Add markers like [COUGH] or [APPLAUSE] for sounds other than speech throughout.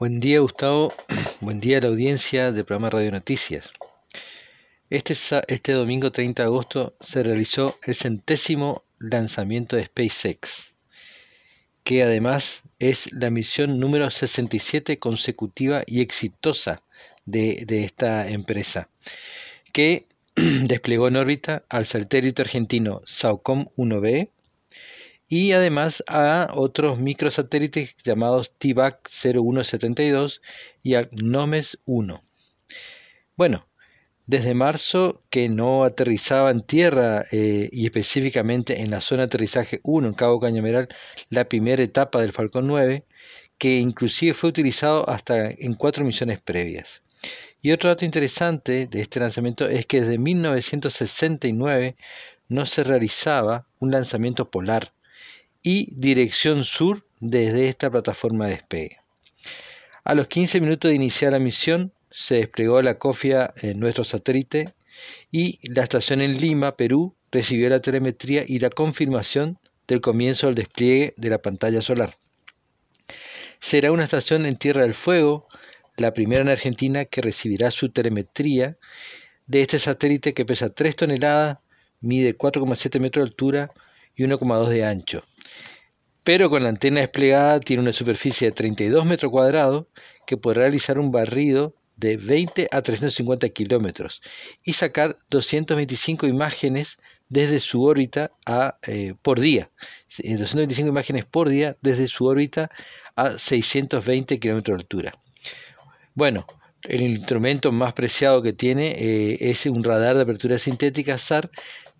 Buen día Gustavo, [CLEARS THROAT] buen día a la audiencia del programa Radio Noticias. Este, este domingo 30 de agosto se realizó el centésimo lanzamiento de SpaceX, que además es la misión número 67 consecutiva y exitosa de, de esta empresa, que [CLEARS THROAT] desplegó en órbita al satélite argentino SAOCOM 1B y además a otros microsatélites llamados TVAC 0172 y al NOMES 1. Bueno, desde marzo que no aterrizaba en tierra eh, y específicamente en la zona de aterrizaje 1 en Cabo Cañameral la primera etapa del Falcon 9, que inclusive fue utilizado hasta en cuatro misiones previas. Y otro dato interesante de este lanzamiento es que desde 1969 no se realizaba un lanzamiento polar y dirección sur desde esta plataforma de despegue. A los 15 minutos de iniciar la misión se desplegó la cofia en nuestro satélite y la estación en Lima, Perú, recibió la telemetría y la confirmación del comienzo del despliegue de la pantalla solar. Será una estación en Tierra del Fuego la primera en Argentina que recibirá su telemetría de este satélite que pesa 3 toneladas, mide 4,7 metros de altura y 1,2 de ancho. Pero con la antena desplegada tiene una superficie de 32 metros cuadrados que podrá realizar un barrido de 20 a 350 kilómetros y sacar 225 imágenes desde su órbita a, eh, por día. 225 imágenes por día desde su órbita a 620 kilómetros de altura. Bueno, el instrumento más preciado que tiene eh, es un radar de apertura sintética SAR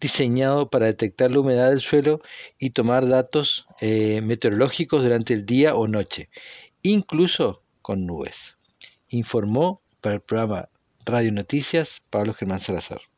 diseñado para detectar la humedad del suelo y tomar datos eh, meteorológicos durante el día o noche, incluso con nubes. Informó para el programa Radio Noticias Pablo Germán Salazar.